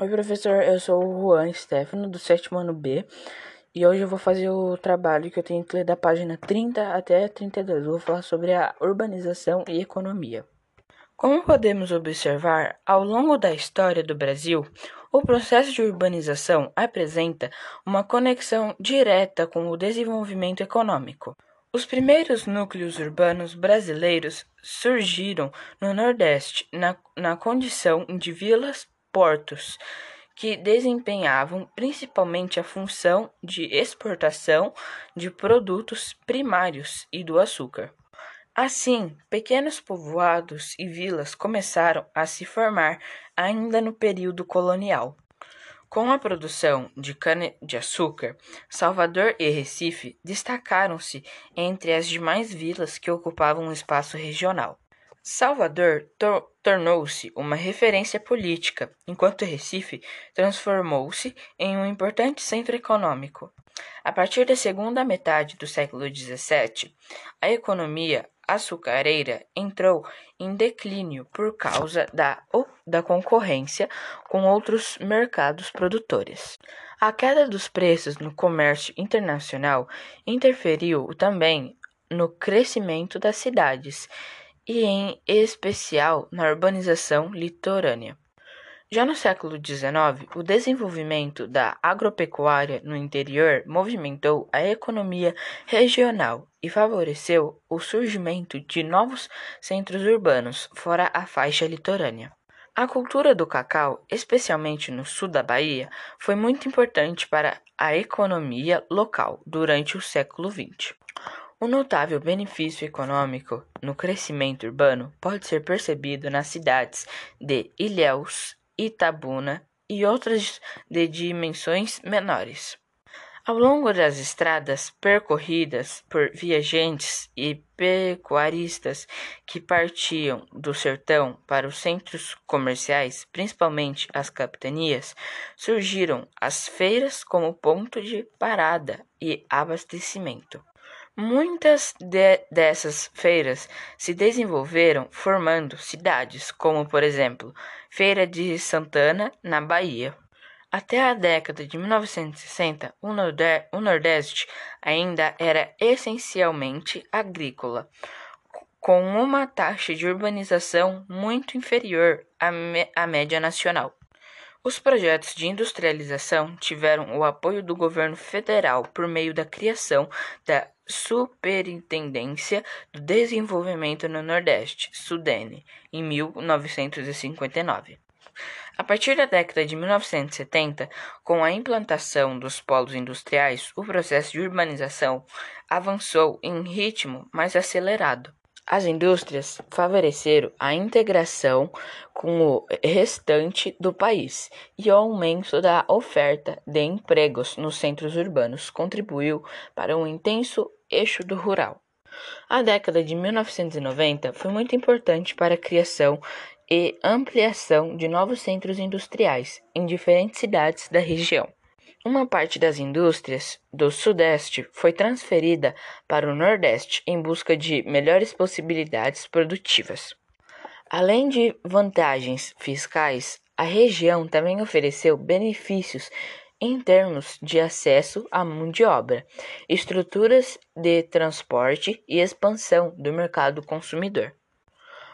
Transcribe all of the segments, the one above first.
Oi, professor, eu sou o Juan Stefano, do sétimo ano B, e hoje eu vou fazer o trabalho que eu tenho que ler da página 30 até 32. Eu vou falar sobre a urbanização e economia. Como podemos observar, ao longo da história do Brasil, o processo de urbanização apresenta uma conexão direta com o desenvolvimento econômico. Os primeiros núcleos urbanos brasileiros surgiram no Nordeste, na, na condição de vilas portos, que desempenhavam principalmente a função de exportação de produtos primários e do açúcar. Assim, pequenos povoados e vilas começaram a se formar ainda no período colonial. Com a produção de cana-de-açúcar, Salvador e Recife destacaram-se entre as demais vilas que ocupavam o espaço regional. Salvador tor tornou-se uma referência política, enquanto Recife transformou-se em um importante centro econômico. A partir da segunda metade do século XVII, a economia açucareira entrou em declínio por causa da, da concorrência com outros mercados produtores. A queda dos preços no comércio internacional interferiu também no crescimento das cidades e em especial na urbanização litorânea. Já no século XIX, o desenvolvimento da agropecuária no interior movimentou a economia regional e favoreceu o surgimento de novos centros urbanos fora a faixa litorânea. A cultura do cacau, especialmente no sul da Bahia, foi muito importante para a economia local durante o século XX. Um notável benefício econômico no crescimento urbano pode ser percebido nas cidades de Ilhéus, Itabuna e outras de dimensões menores. Ao longo das estradas percorridas por viajantes e pecuaristas que partiam do sertão para os centros comerciais, principalmente as capitanias, surgiram as feiras como ponto de parada e abastecimento. Muitas de dessas feiras se desenvolveram formando cidades, como por exemplo Feira de Santana, na Bahia. Até a década de 1960, o, o Nordeste ainda era essencialmente agrícola, com uma taxa de urbanização muito inferior à, à média nacional. Os projetos de industrialização tiveram o apoio do governo federal por meio da criação da Superintendência do Desenvolvimento no Nordeste, (SUDENE), em 1959. A partir da década de 1970, com a implantação dos polos industriais, o processo de urbanização avançou em ritmo mais acelerado. As indústrias favoreceram a integração com o restante do país e o aumento da oferta de empregos nos centros urbanos contribuiu para um intenso eixo do rural. A década de 1990 foi muito importante para a criação e ampliação de novos centros industriais em diferentes cidades da região. Uma parte das indústrias do Sudeste foi transferida para o Nordeste em busca de melhores possibilidades produtivas. Além de vantagens fiscais, a região também ofereceu benefícios em termos de acesso à mão de obra, estruturas de transporte e expansão do mercado consumidor.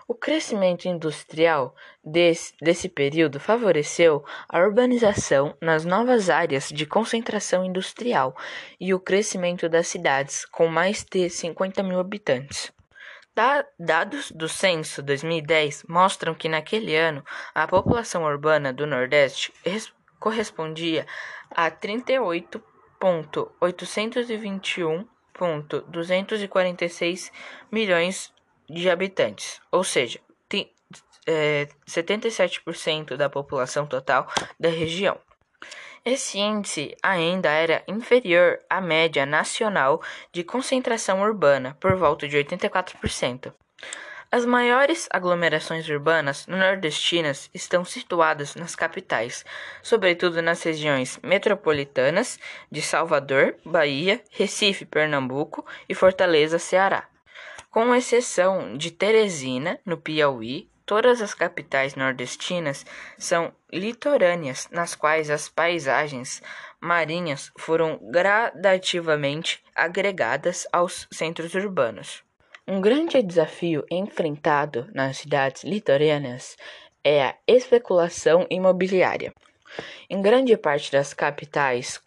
O crescimento industrial desse, desse período favoreceu a urbanização nas novas áreas de concentração industrial e o crescimento das cidades com mais de 50 mil habitantes. dados do censo 2010 mostram que naquele ano a população urbana do Nordeste correspondia a 38.821.246 milhões de habitantes, ou seja, tem, é, 77% da população total da região. Esse índice ainda era inferior à média nacional de concentração urbana, por volta de 84%. As maiores aglomerações urbanas nordestinas estão situadas nas capitais, sobretudo nas regiões metropolitanas de Salvador, Bahia, Recife, Pernambuco e Fortaleza, Ceará com exceção de Teresina, no Piauí, Todas as capitais nordestinas são litorâneas, nas quais as paisagens marinhas foram gradativamente agregadas aos centros urbanos. Um grande desafio enfrentado nas cidades litorâneas é a especulação imobiliária. Em grande parte das capitais,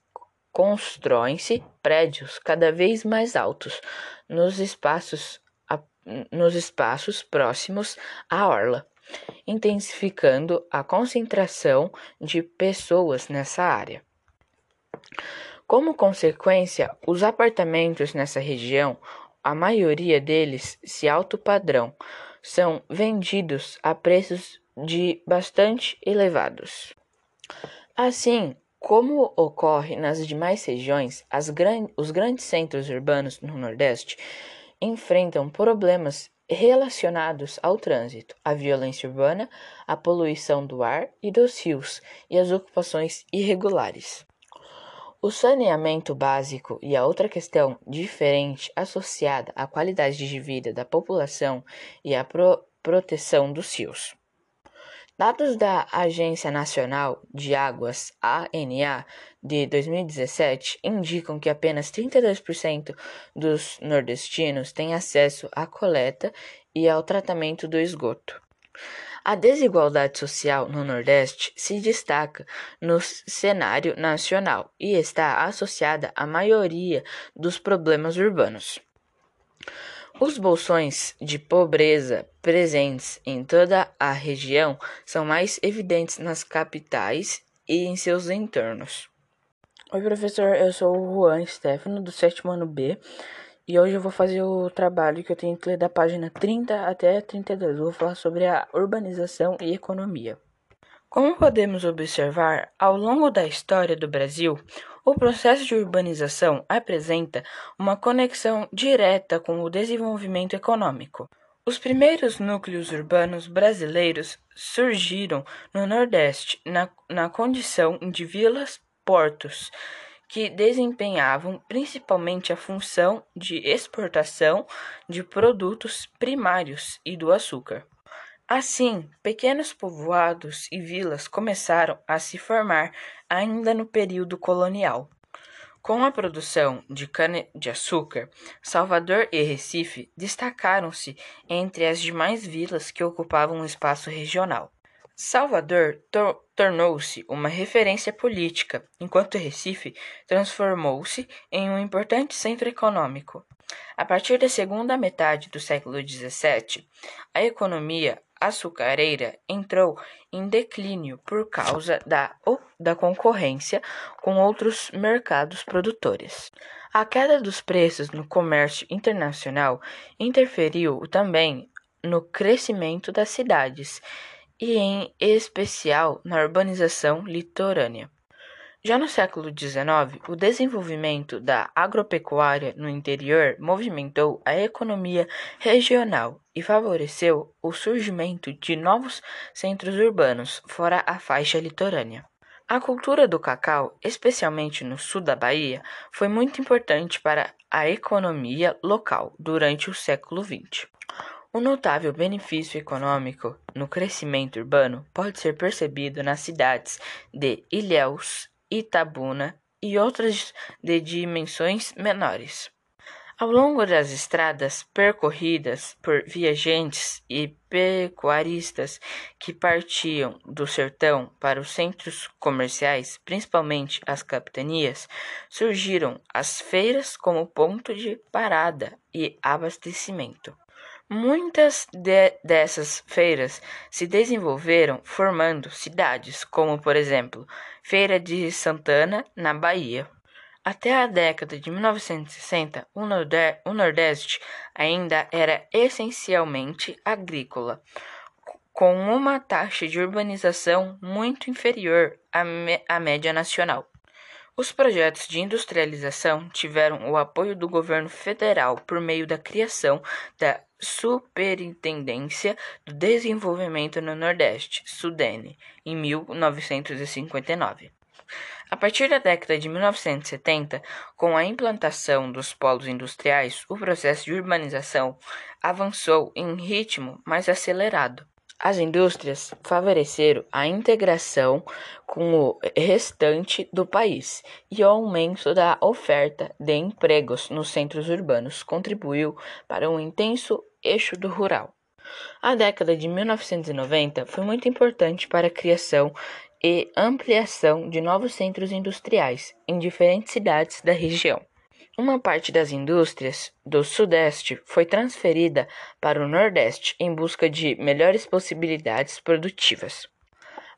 constroem-se prédios cada vez mais altos nos espaços nos espaços próximos à orla, intensificando a concentração de pessoas nessa área. Como consequência, os apartamentos nessa região, a maioria deles se alto padrão, são vendidos a preços de bastante elevados. Assim, como ocorre nas demais regiões, gran os grandes centros urbanos no Nordeste enfrentam problemas relacionados ao trânsito, à violência urbana, à poluição do ar e dos rios e às ocupações irregulares. O saneamento básico e a outra questão diferente associada à qualidade de vida da população e à pro proteção dos rios. Dados da Agência Nacional de Águas, ANA, de 2017 indicam que apenas 32% dos nordestinos têm acesso à coleta e ao tratamento do esgoto. A desigualdade social no Nordeste se destaca no cenário nacional e está associada à maioria dos problemas urbanos. Os bolsões de pobreza presentes em toda a região são mais evidentes nas capitais e em seus entornos. Oi, professor, eu sou o Juan Stefano, do sétimo ano B, e hoje eu vou fazer o trabalho que eu tenho que ler da página 30 até 32. Eu vou falar sobre a urbanização e economia. Como podemos observar, ao longo da história do Brasil, o processo de urbanização apresenta uma conexão direta com o desenvolvimento econômico. Os primeiros núcleos urbanos brasileiros surgiram no Nordeste na, na condição de vilas-portos, que desempenhavam principalmente a função de exportação de produtos primários e do açúcar. Assim, pequenos povoados e vilas começaram a se formar ainda no período colonial. Com a produção de cana-de-açúcar, Salvador e Recife destacaram-se entre as demais vilas que ocupavam o espaço regional. Salvador tor tornou-se uma referência política, enquanto Recife transformou-se em um importante centro econômico. A partir da segunda metade do século XVII, a economia açucareira entrou em declínio por causa da, da concorrência com outros mercados produtores. A queda dos preços no comércio internacional interferiu também no crescimento das cidades e, em especial, na urbanização litorânea. Já no século XIX, o desenvolvimento da agropecuária no interior movimentou a economia regional e favoreceu o surgimento de novos centros urbanos fora a faixa litorânea. A cultura do cacau, especialmente no sul da Bahia, foi muito importante para a economia local durante o século XX. Um notável benefício econômico no crescimento urbano pode ser percebido nas cidades de Ilhéus Itabuna e outras de dimensões menores. Ao longo das estradas percorridas por viajantes e pecuaristas que partiam do sertão para os centros comerciais, principalmente as capitanias, surgiram as feiras como ponto de parada e abastecimento. Muitas de dessas feiras se desenvolveram formando cidades, como por exemplo Feira de Santana, na Bahia. Até a década de 1960, o, o Nordeste ainda era essencialmente agrícola, com uma taxa de urbanização muito inferior à, à média nacional. Os projetos de industrialização tiveram o apoio do governo federal por meio da criação da Superintendência do Desenvolvimento no Nordeste, SUDENE, em 1959. A partir da década de 1970, com a implantação dos polos industriais, o processo de urbanização avançou em ritmo mais acelerado. As indústrias favoreceram a integração com o restante do país e o aumento da oferta de empregos nos centros urbanos contribuiu para um intenso eixo do rural. A década de 1990 foi muito importante para a criação e ampliação de novos centros industriais em diferentes cidades da região. Uma parte das indústrias do Sudeste foi transferida para o Nordeste em busca de melhores possibilidades produtivas.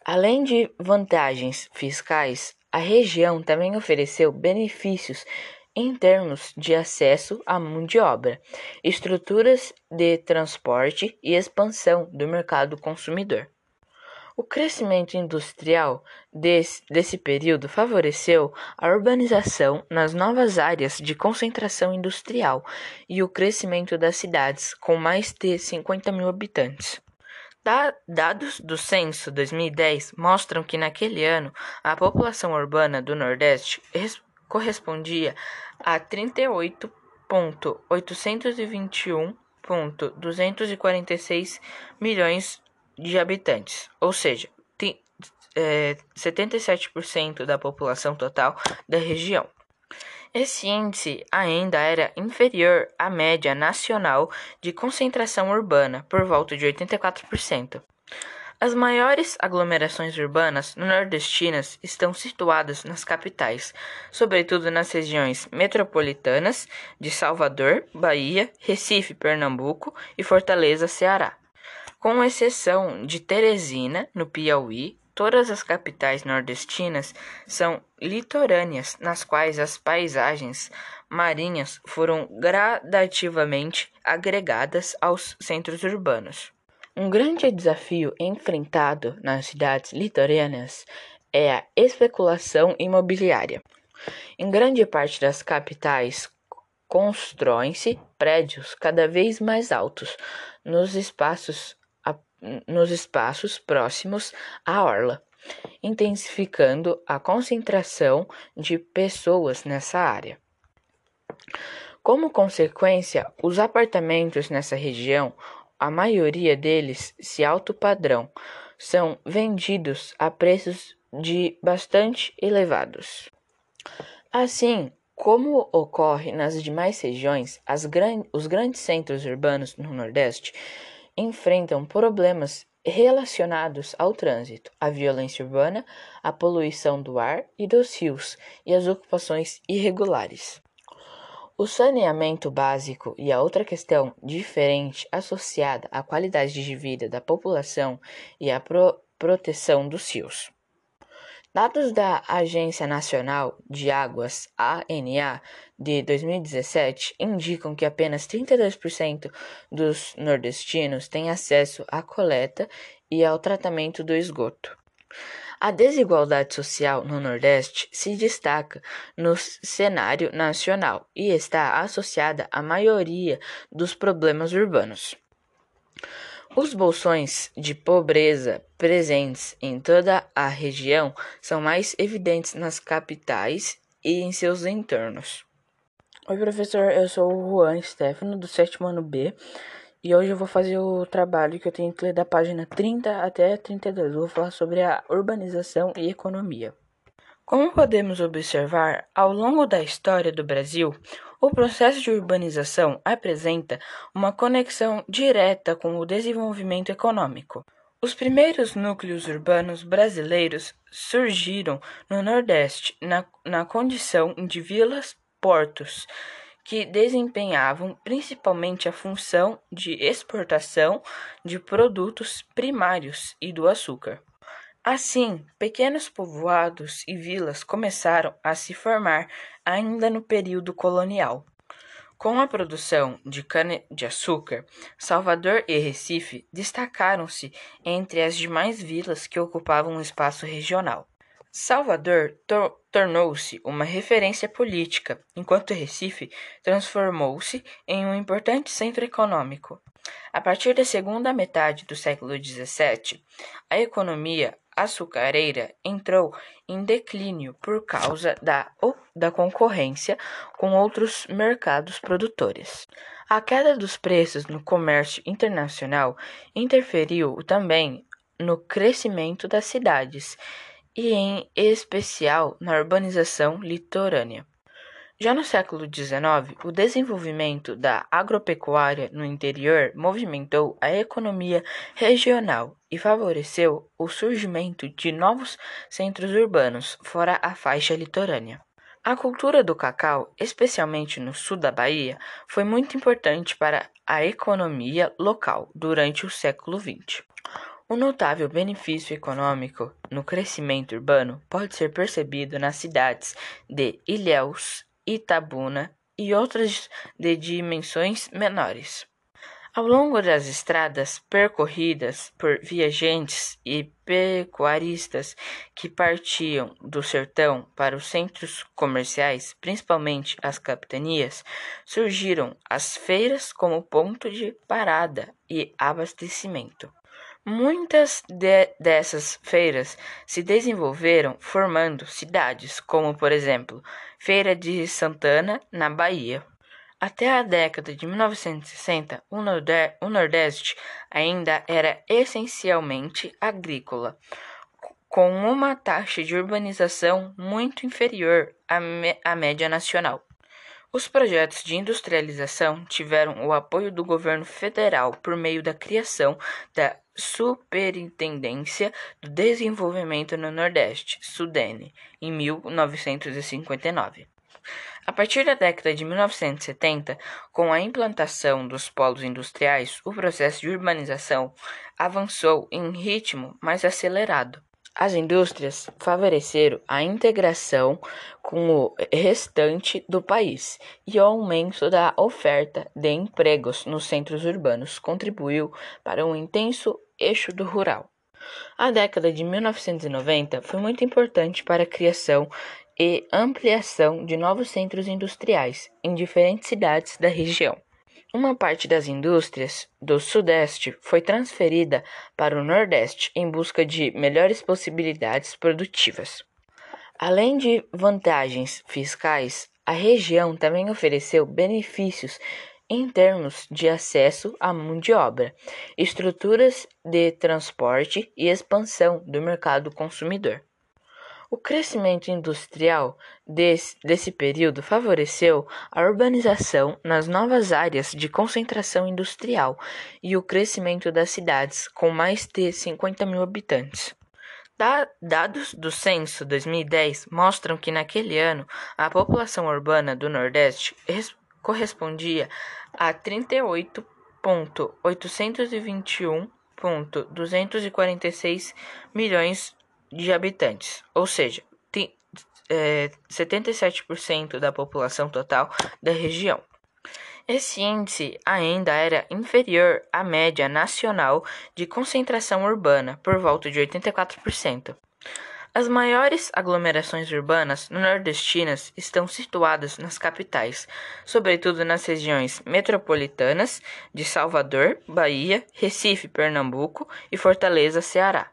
Além de vantagens fiscais, a região também ofereceu benefícios em termos de acesso à mão de obra, estruturas de transporte e expansão do mercado consumidor. O crescimento industrial desse, período favoreceu a urbanização nas novas áreas de concentração industrial e o crescimento das cidades, com mais de 50 mil habitantes. Da, dados do censo 2010 mostram que naquele ano a população urbana do Nordeste correspondia a 38.821.246 milhões de habitantes, ou seja, tem, é, 77% da população total da região. Esse índice ainda era inferior à média nacional de concentração urbana, por volta de 84%. As maiores aglomerações urbanas nordestinas estão situadas nas capitais, sobretudo nas regiões metropolitanas de Salvador, Bahia, Recife, Pernambuco e Fortaleza, Ceará. Com exceção de Teresina, no Piauí, todas as capitais nordestinas são litorâneas, nas quais as paisagens marinhas foram gradativamente agregadas aos centros urbanos. Um grande desafio enfrentado nas cidades litorâneas é a especulação imobiliária. Em grande parte das capitais, constroem-se prédios cada vez mais altos nos espaços nos espaços próximos à orla, intensificando a concentração de pessoas nessa área. Como consequência, os apartamentos nessa região, a maioria deles se alto padrão, são vendidos a preços de bastante elevados. Assim, como ocorre nas demais regiões, gran os grandes centros urbanos no Nordeste enfrentam problemas relacionados ao trânsito, à violência urbana, à poluição do ar e dos rios e às ocupações irregulares. O saneamento básico e a outra questão diferente associada à qualidade de vida da população e à pro proteção dos rios. Dados da Agência Nacional de Águas, ANA, de 2017 indicam que apenas 32% dos nordestinos têm acesso à coleta e ao tratamento do esgoto. A desigualdade social no Nordeste se destaca no cenário nacional e está associada à maioria dos problemas urbanos. Os bolsões de pobreza presentes em toda a região são mais evidentes nas capitais e em seus entornos. Oi, professor, eu sou o Juan Stefano, do sétimo ano B, e hoje eu vou fazer o trabalho que eu tenho que ler da página 30 até 32. Eu vou falar sobre a urbanização e economia. Como podemos observar, ao longo da história do Brasil, o processo de urbanização apresenta uma conexão direta com o desenvolvimento econômico. Os primeiros núcleos urbanos brasileiros surgiram no Nordeste, na, na condição de vilas-portos, que desempenhavam principalmente a função de exportação de produtos primários e do açúcar. Assim, pequenos povoados e vilas começaram a se formar ainda no período colonial. Com a produção de cana-de-açúcar, Salvador e Recife destacaram-se entre as demais vilas que ocupavam o espaço regional. Salvador tor tornou-se uma referência política, enquanto Recife transformou-se em um importante centro econômico. A partir da segunda metade do século XVII, a economia açucareira entrou em declínio por causa da, da concorrência com outros mercados produtores. A queda dos preços no comércio internacional interferiu também no crescimento das cidades e, em especial, na urbanização litorânea. Já no século XIX, o desenvolvimento da agropecuária no interior movimentou a economia regional e favoreceu o surgimento de novos centros urbanos fora a faixa litorânea. A cultura do cacau, especialmente no sul da Bahia, foi muito importante para a economia local durante o século XX. Um notável benefício econômico no crescimento urbano pode ser percebido nas cidades de Ilhéus, Itabuna e outras de dimensões menores. Ao longo das estradas percorridas por viajantes e pecuaristas que partiam do sertão para os centros comerciais, principalmente as capitanias, surgiram as feiras como ponto de parada e abastecimento. Muitas de dessas feiras se desenvolveram formando cidades, como por exemplo Feira de Santana, na Bahia. Até a década de 1960, o Nordeste ainda era essencialmente agrícola, com uma taxa de urbanização muito inferior à, média nacional. Os projetos de industrialização tiveram o apoio do governo federal por meio da criação da Superintendência do Desenvolvimento no Nordeste, (SUDENE), em 1959. A partir da década de 1970, com a implantação dos polos industriais, o processo de urbanização avançou em ritmo mais acelerado. As indústrias favoreceram a integração com o restante do país e o aumento da oferta de empregos nos centros urbanos contribuiu para um intenso eixo do rural. A década de 1990 foi muito importante para a criação e ampliação de novos centros industriais em diferentes cidades da região. Uma parte das indústrias do Sudeste foi transferida para o Nordeste em busca de melhores possibilidades produtivas. Além de vantagens fiscais, a região também ofereceu benefícios em termos de acesso à mão de obra, estruturas de transporte e expansão do mercado consumidor. O crescimento industrial desse, desse período favoreceu a urbanização nas novas áreas de concentração industrial e o crescimento das cidades com mais de 50 mil habitantes. Da, dados do censo 2010 mostram que naquele ano a população urbana do Nordeste correspondia a 38.821.246 milhões de habitantes, ou seja, tem, é, 77% da população total da região. Esse índice ainda era inferior à média nacional de concentração urbana, por volta de 84%. As maiores aglomerações urbanas nordestinas estão situadas nas capitais, sobretudo nas regiões metropolitanas de Salvador, Bahia, Recife, Pernambuco e Fortaleza, Ceará.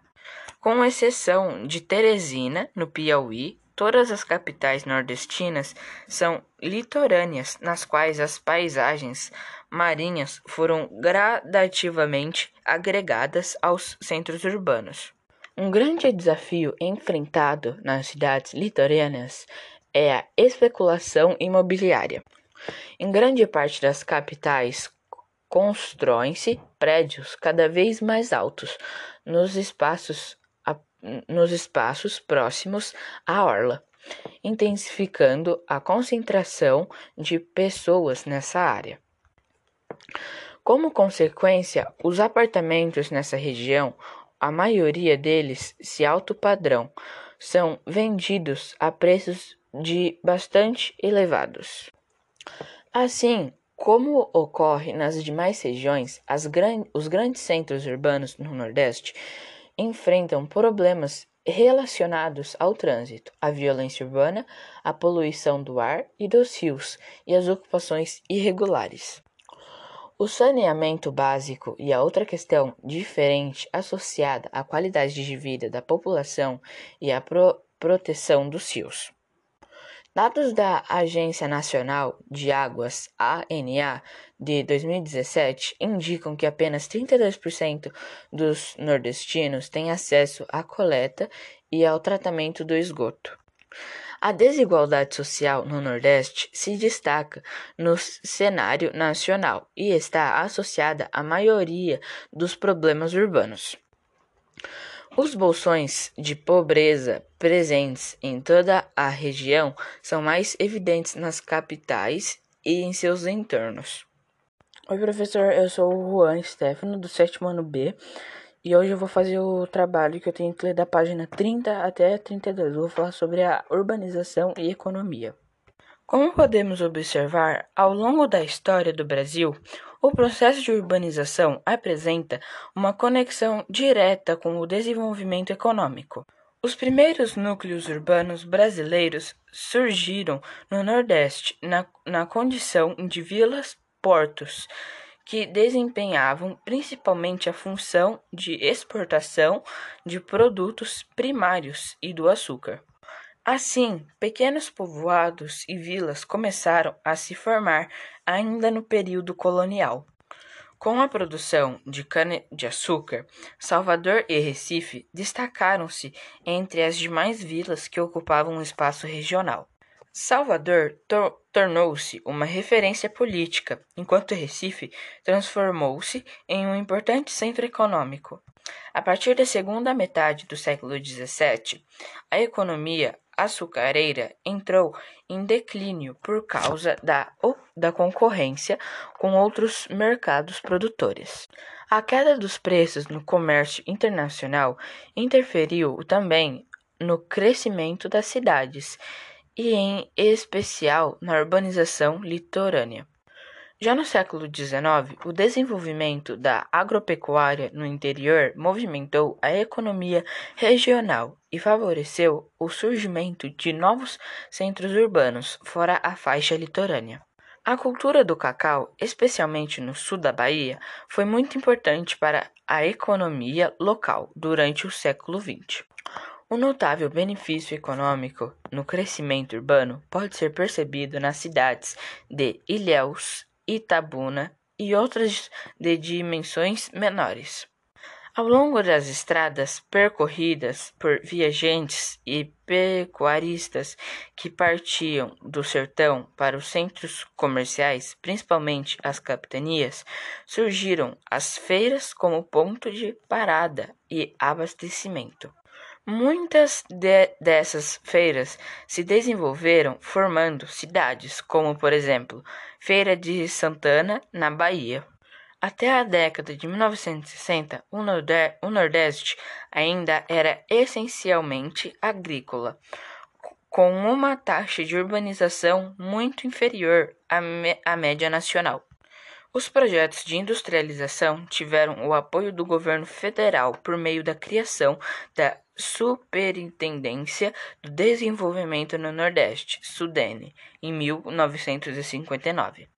Com exceção de Teresina, no Piauí, todas as capitais nordestinas são litorâneas, nas quais as paisagens marinhas foram gradativamente agregadas aos centros urbanos. Um grande desafio enfrentado nas cidades litorâneas é a especulação imobiliária. Em grande parte das capitais, constroem-se prédios cada vez mais altos nos espaços nos espaços próximos à orla, intensificando a concentração de pessoas nessa área. Como consequência, os apartamentos nessa região, a maioria deles se alto padrão, são vendidos a preços de bastante elevados. Assim, como ocorre nas demais regiões, gran os grandes centros urbanos no Nordeste enfrentam problemas relacionados ao trânsito, à violência urbana, à poluição do ar e dos rios e às ocupações irregulares. O saneamento básico e a outra questão diferente associada à qualidade de vida da população e à pro proteção dos rios. Dados da Agência Nacional de Águas, ANA, de 2017 indicam que apenas 32% dos nordestinos têm acesso à coleta e ao tratamento do esgoto. A desigualdade social no Nordeste se destaca no cenário nacional e está associada à maioria dos problemas urbanos. Os bolsões de pobreza presentes em toda a região são mais evidentes nas capitais e em seus entornos. Oi, professor, eu sou o Juan Stefano, do sétimo ano B, e hoje eu vou fazer o trabalho que eu tenho que ler da página 30 até 32. Eu vou falar sobre a urbanização e economia. Como podemos observar, ao longo da história do Brasil, o processo de urbanização apresenta uma conexão direta com o desenvolvimento econômico. Os primeiros núcleos urbanos brasileiros surgiram no Nordeste na, na condição de vilas-portos, que desempenhavam principalmente a função de exportação de produtos primários e do açúcar. Assim, pequenos povoados e vilas começaram a se formar ainda no período colonial. Com a produção de cana-de-açúcar, Salvador e Recife destacaram-se entre as demais vilas que ocupavam o espaço regional. Salvador tor tornou-se uma referência política, enquanto Recife transformou-se em um importante centro econômico. A partir da segunda metade do século XVII, a economia açucareira entrou em declínio por causa da, da concorrência com outros mercados produtores. A queda dos preços no comércio internacional interferiu também no crescimento das cidades e, em especial, na urbanização litorânea. Já no século XIX, o desenvolvimento da agropecuária no interior movimentou a economia regional e favoreceu o surgimento de novos centros urbanos fora a faixa litorânea. A cultura do cacau, especialmente no sul da Bahia, foi muito importante para a economia local durante o século XX. Um notável benefício econômico no crescimento urbano pode ser percebido nas cidades de Ilhéus Itabuna e outras de dimensões menores. Ao longo das estradas percorridas por viajantes e pecuaristas que partiam do sertão para os centros comerciais, principalmente as capitanias, surgiram as feiras como ponto de parada e abastecimento. Muitas de dessas feiras se desenvolveram formando cidades, como por exemplo Feira de Santana, na Bahia. Até a década de 1960, o, o Nordeste ainda era essencialmente agrícola, com uma taxa de urbanização muito inferior à, à média nacional. Os projetos de industrialização tiveram o apoio do governo federal por meio da criação da Superintendência do Desenvolvimento no Nordeste, SUDENE, em 1959.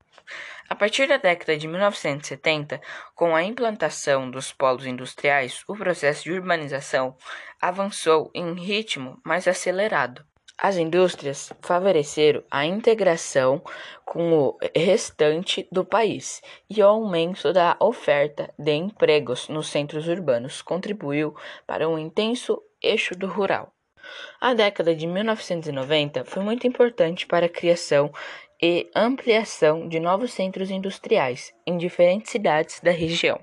A partir da década de 1970, com a implantação dos polos industriais, o processo de urbanização avançou em ritmo mais acelerado. As indústrias favoreceram a integração com o restante do país e o aumento da oferta de empregos nos centros urbanos contribuiu para um intenso eixo do rural. A década de 1990 foi muito importante para a criação e ampliação de novos centros industriais em diferentes cidades da região.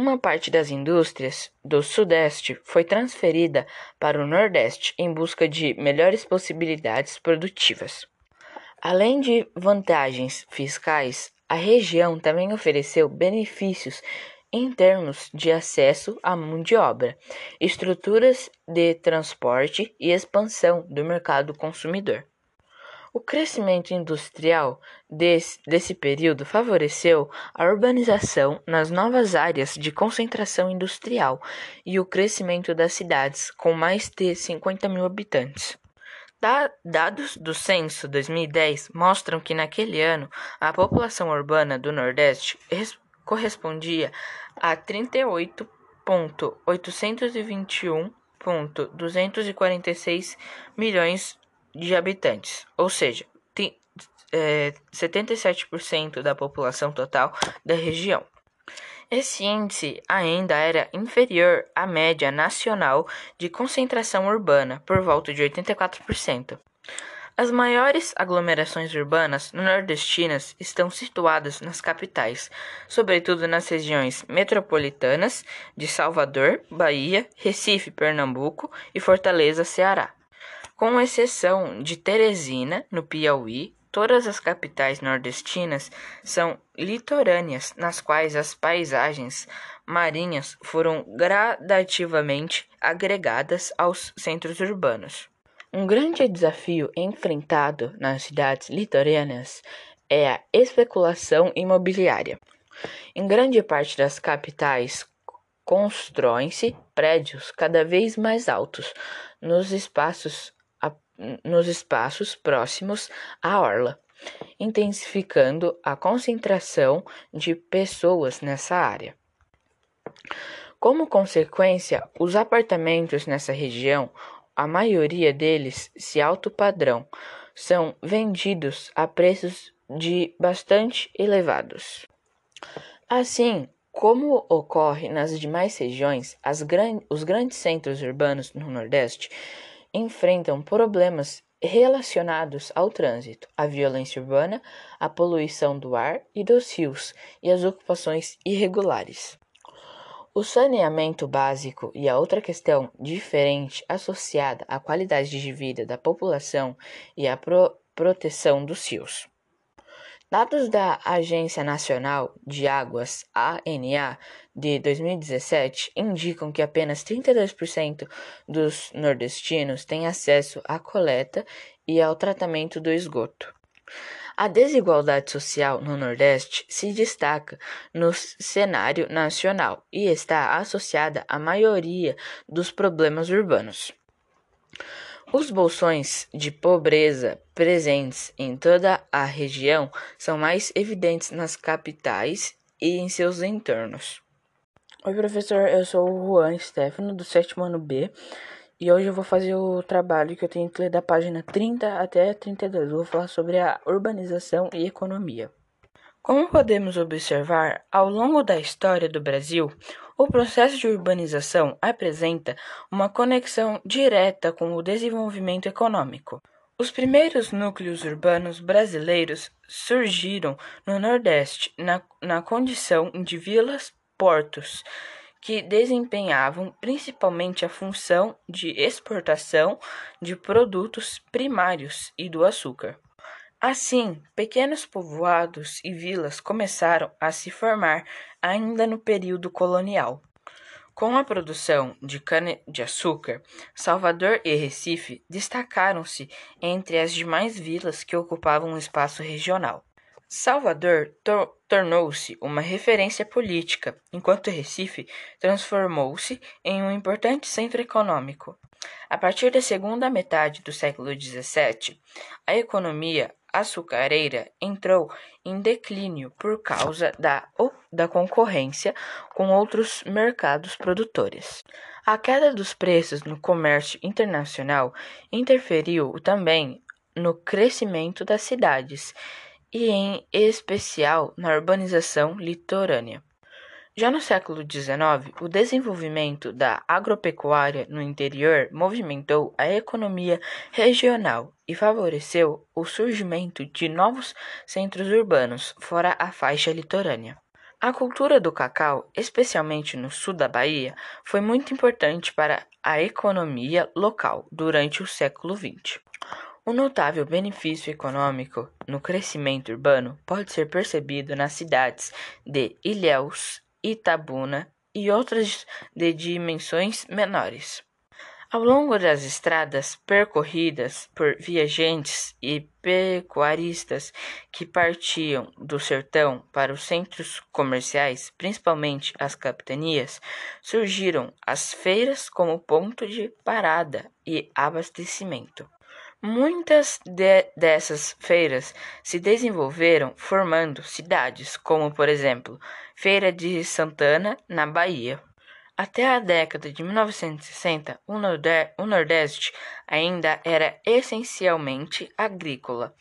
Uma parte das indústrias do Sudeste foi transferida para o Nordeste em busca de melhores possibilidades produtivas. Além de vantagens fiscais, a região também ofereceu benefícios em termos de acesso à mão de obra, estruturas de transporte e expansão do mercado consumidor. O crescimento industrial desse, desse período favoreceu a urbanização nas novas áreas de concentração industrial e o crescimento das cidades com mais de 50 mil habitantes. Da, dados do censo 2010 mostram que naquele ano a população urbana do Nordeste correspondia a 38.821.246 milhões de habitantes, ou seja, tem, é, 77% da população total da região. Esse índice ainda era inferior à média nacional de concentração urbana, por volta de 84%. As maiores aglomerações urbanas nordestinas estão situadas nas capitais, sobretudo nas regiões metropolitanas de Salvador, Bahia, Recife, Pernambuco e Fortaleza, Ceará. Com exceção de Teresina, no Piauí, todas as capitais nordestinas são litorâneas, nas quais as paisagens marinhas foram gradativamente agregadas aos centros urbanos. Um grande desafio enfrentado nas cidades litorâneas é a especulação imobiliária. Em grande parte das capitais, constroem-se prédios cada vez mais altos nos espaços, nos espaços próximos à orla, intensificando a concentração de pessoas nessa área. Como consequência, os apartamentos nessa região a maioria deles se alto padrão, são vendidos a preços de bastante elevados. Assim, como ocorre nas demais regiões, gran os grandes centros urbanos no Nordeste enfrentam problemas relacionados ao trânsito, à violência urbana, à poluição do ar e dos rios e às ocupações irregulares. O saneamento básico e a outra questão diferente associada à qualidade de vida da população e à pro proteção dos rios. Dados da Agência Nacional de Águas, ANA, de 2017 indicam que apenas 32% dos nordestinos têm acesso à coleta e ao tratamento do esgoto. A desigualdade social no Nordeste se destaca no cenário nacional e está associada à maioria dos problemas urbanos. Os bolsões de pobreza presentes em toda a região são mais evidentes nas capitais e em seus entornos. Oi, professor, eu sou o Juan Stefano, do sétimo ano B. E hoje eu vou fazer o trabalho que eu tenho que ler da página 30 até 32. Eu vou falar sobre a urbanização e economia. Como podemos observar, ao longo da história do Brasil, o processo de urbanização apresenta uma conexão direta com o desenvolvimento econômico. Os primeiros núcleos urbanos brasileiros surgiram no Nordeste na, na condição de vilas-portos que desempenhavam principalmente a função de exportação de produtos primários e do açúcar. Assim, pequenos povoados e vilas começaram a se formar ainda no período colonial. Com a produção de cana-de-açúcar, Salvador e Recife destacaram-se entre as demais vilas que ocupavam o espaço regional. Salvador tor tornou-se uma referência política, enquanto Recife transformou-se em um importante centro econômico. A partir da segunda metade do século XVII, a economia açucareira entrou em declínio por causa da, da concorrência com outros mercados produtores. A queda dos preços no comércio internacional interferiu também no crescimento das cidades e em especial na urbanização litorânea. Já no século XIX, o desenvolvimento da agropecuária no interior movimentou a economia regional e favoreceu o surgimento de novos centros urbanos fora a faixa litorânea. A cultura do cacau, especialmente no sul da Bahia, foi muito importante para a economia local durante o século XX. Um notável benefício econômico no crescimento urbano pode ser percebido nas cidades de Ilhéus, Itabuna e outras de dimensões menores. Ao longo das estradas percorridas por viajantes e pecuaristas que partiam do sertão para os centros comerciais, principalmente as capitanias, surgiram as feiras como ponto de parada e abastecimento. Muitas de dessas feiras se desenvolveram formando cidades, como por exemplo Feira de Santana, na Bahia. Até a década de 1960, o Nordeste ainda era essencialmente agrícola,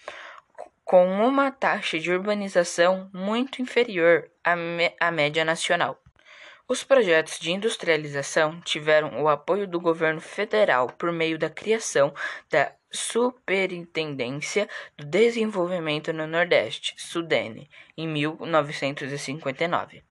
com uma taxa de urbanização muito inferior à, média nacional. Os projetos de industrialização tiveram o apoio do governo federal por meio da criação da Superintendência do Desenvolvimento no Nordeste, SUDENE, em 1959.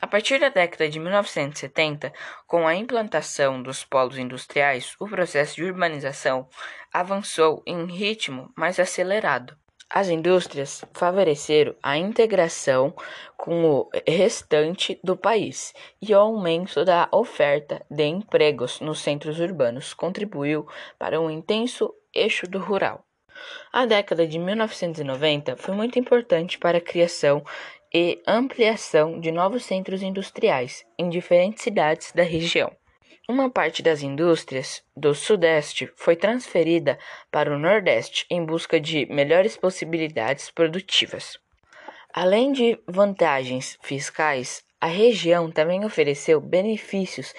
A partir da década de 1970, com a implantação dos polos industriais, o processo de urbanização avançou em ritmo mais acelerado. As indústrias favoreceram a integração com o restante do país e o aumento da oferta de empregos nos centros urbanos contribuiu para um intenso eixo do rural. A década de 1990 foi muito importante para a criação e ampliação de novos centros industriais em diferentes cidades da região. Uma parte das indústrias do Sudeste foi transferida para o Nordeste em busca de melhores possibilidades produtivas. Além de vantagens fiscais, a região também ofereceu benefícios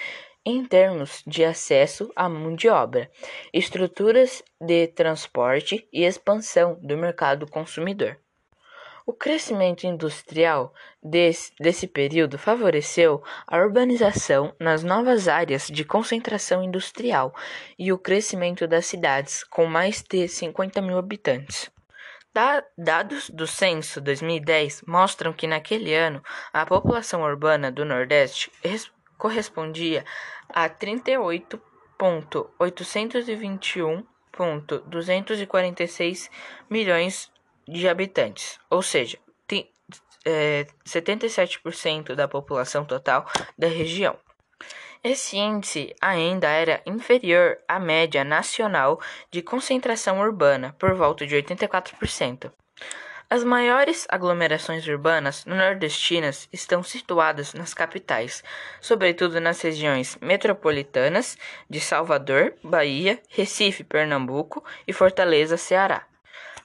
em termos de acesso à mão de obra, estruturas de transporte e expansão do mercado consumidor. O crescimento industrial desse, desse período favoreceu a urbanização nas novas áreas de concentração industrial e o crescimento das cidades com mais de 50 mil habitantes. dados do censo 2010 mostram que naquele ano a população urbana do Nordeste correspondia a 38.821.246 milhões de habitantes, ou seja, tem, é, 77% da população total da região. Esse índice ainda era inferior à média nacional de concentração urbana, por volta de 84%. As maiores aglomerações urbanas nordestinas estão situadas nas capitais, sobretudo nas regiões metropolitanas de Salvador, Bahia, Recife, Pernambuco e Fortaleza, Ceará.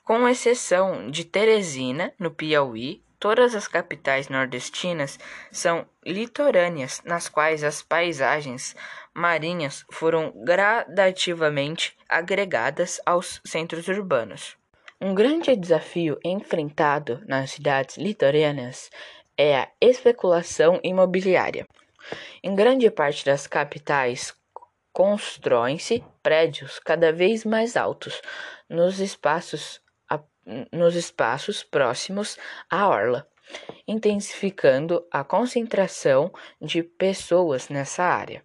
Com exceção de Teresina, no Piauí, todas as capitais nordestinas são litorâneas, nas quais as paisagens marinhas foram gradativamente agregadas aos centros urbanos. Um grande desafio enfrentado nas cidades litorâneas é a especulação imobiliária. Em grande parte das capitais, constroem-se prédios cada vez mais altos nos espaços nos espaços próximos à orla, intensificando a concentração de pessoas nessa área.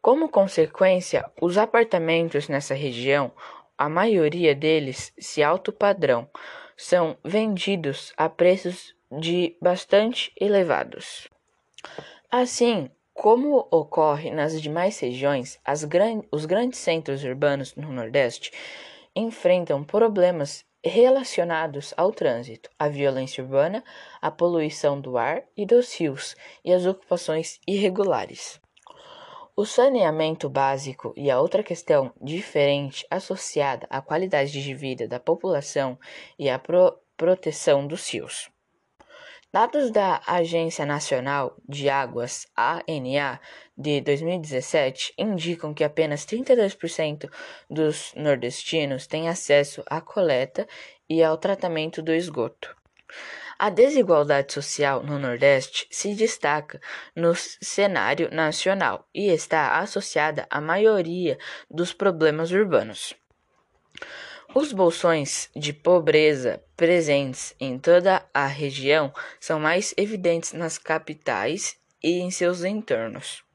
Como consequência, os apartamentos nessa região, a maioria deles se alto padrão, são vendidos a preços de bastante elevados. Assim, como ocorre nas demais regiões, gran os grandes centros urbanos no Nordeste enfrentam problemas relacionados ao trânsito, à violência urbana, à poluição do ar e dos rios e às ocupações irregulares. O saneamento básico e a outra questão diferente associada à qualidade de vida da população e à pro proteção dos rios. Dados da Agência Nacional de Águas, ANA, de 2017 indicam que apenas 32% dos nordestinos têm acesso à coleta e ao tratamento do esgoto. A desigualdade social no Nordeste se destaca no cenário nacional e está associada à maioria dos problemas urbanos. Os bolsões de pobreza presentes em toda a região são mais evidentes nas capitais e em seus entornos.